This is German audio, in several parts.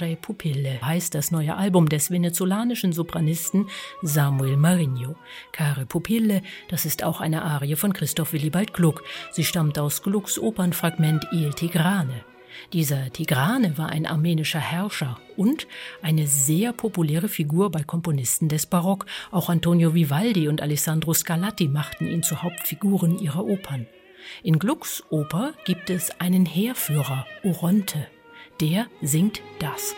Care Pupille heißt das neue Album des venezolanischen Sopranisten Samuel Marinho. Care Pupille, das ist auch eine Arie von Christoph Willibald Gluck. Sie stammt aus Glucks Opernfragment Il Tigrane. Dieser Tigrane war ein armenischer Herrscher und eine sehr populäre Figur bei Komponisten des Barock. Auch Antonio Vivaldi und Alessandro Scarlatti machten ihn zu Hauptfiguren ihrer Opern. In Glucks Oper gibt es einen Heerführer, Oronte. Der singt das.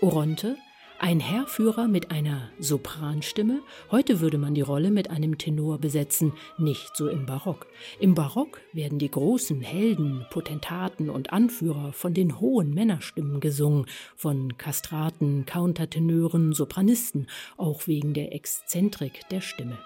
Oronte, ein Heerführer mit einer Sopranstimme. Heute würde man die Rolle mit einem Tenor besetzen, nicht so im Barock. Im Barock werden die großen Helden, Potentaten und Anführer von den hohen Männerstimmen gesungen, von Kastraten, Countertenören, Sopranisten, auch wegen der Exzentrik der Stimme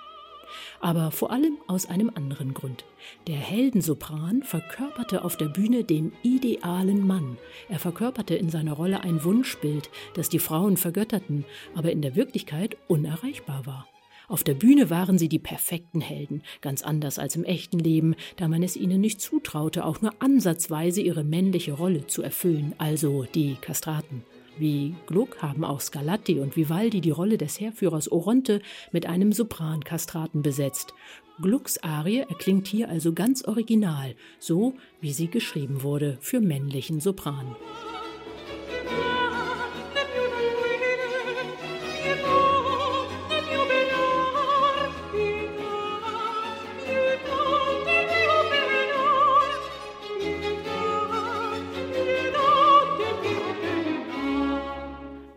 aber vor allem aus einem anderen Grund. Der Heldensopran verkörperte auf der Bühne den idealen Mann. Er verkörperte in seiner Rolle ein Wunschbild, das die Frauen vergötterten, aber in der Wirklichkeit unerreichbar war. Auf der Bühne waren sie die perfekten Helden, ganz anders als im echten Leben, da man es ihnen nicht zutraute, auch nur ansatzweise ihre männliche Rolle zu erfüllen, also die Kastraten. Wie Gluck haben auch Scarlatti und Vivaldi die Rolle des Heerführers Oronte mit einem Soprankastraten besetzt. Glucks Arie erklingt hier also ganz original, so wie sie geschrieben wurde für männlichen Sopran.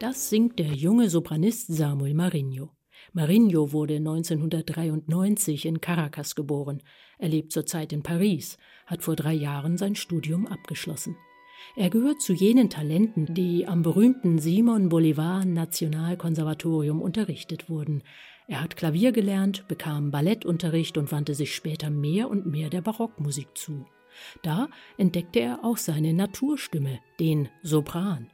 Das singt der junge Sopranist Samuel Marinho. Marinho wurde 1993 in Caracas geboren. Er lebt zurzeit in Paris, hat vor drei Jahren sein Studium abgeschlossen. Er gehört zu jenen Talenten, die am berühmten Simon Bolivar Nationalkonservatorium unterrichtet wurden. Er hat Klavier gelernt, bekam Ballettunterricht und wandte sich später mehr und mehr der Barockmusik zu. Da entdeckte er auch seine Naturstimme, den Sopran.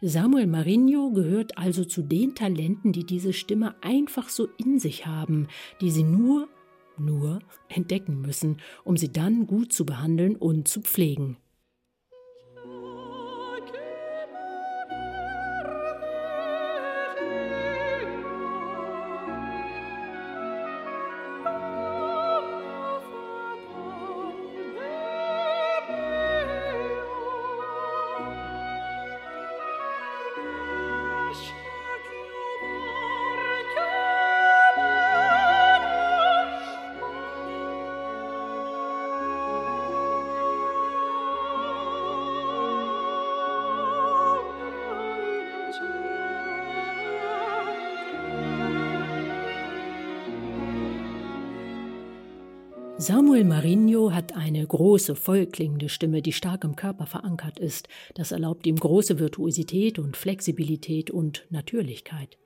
Samuel Marinho gehört also zu den Talenten, die diese Stimme einfach so in sich haben, die sie nur, nur entdecken müssen, um sie dann gut zu behandeln und zu pflegen. Samuel Marinho hat eine große, vollklingende Stimme, die stark im Körper verankert ist. Das erlaubt ihm große Virtuosität und Flexibilität und Natürlichkeit.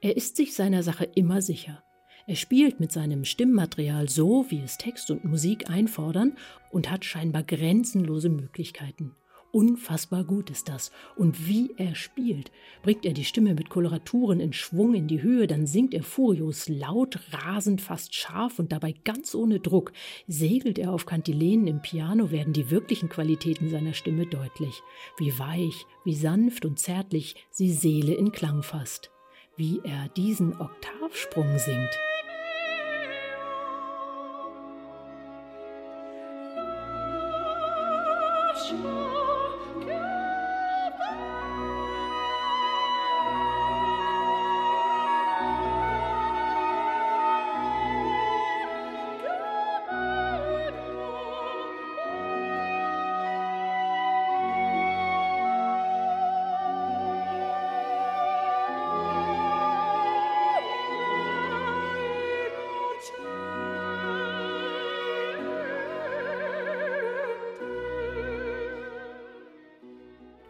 Er ist sich seiner Sache immer sicher. Er spielt mit seinem Stimmmaterial so, wie es Text und Musik einfordern und hat scheinbar grenzenlose Möglichkeiten. Unfassbar gut ist das. Und wie er spielt. Bringt er die Stimme mit Koloraturen in Schwung in die Höhe, dann singt er furios, laut, rasend, fast scharf und dabei ganz ohne Druck. Segelt er auf Kantilenen im Piano, werden die wirklichen Qualitäten seiner Stimme deutlich. Wie weich, wie sanft und zärtlich sie Seele in Klang fasst. Wie er diesen Oktavsprung singt. Sure.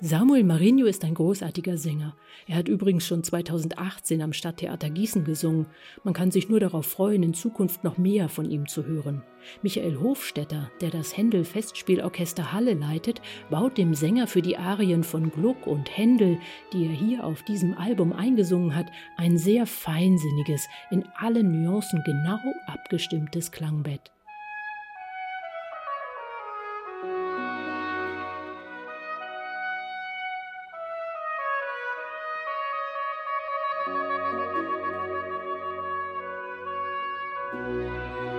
Samuel Marinho ist ein großartiger Sänger. Er hat übrigens schon 2018 am Stadttheater Gießen gesungen. Man kann sich nur darauf freuen, in Zukunft noch mehr von ihm zu hören. Michael Hofstetter, der das Händel Festspielorchester Halle leitet, baut dem Sänger für die Arien von Gluck und Händel, die er hier auf diesem Album eingesungen hat, ein sehr feinsinniges, in allen Nuancen genau abgestimmtes Klangbett. Música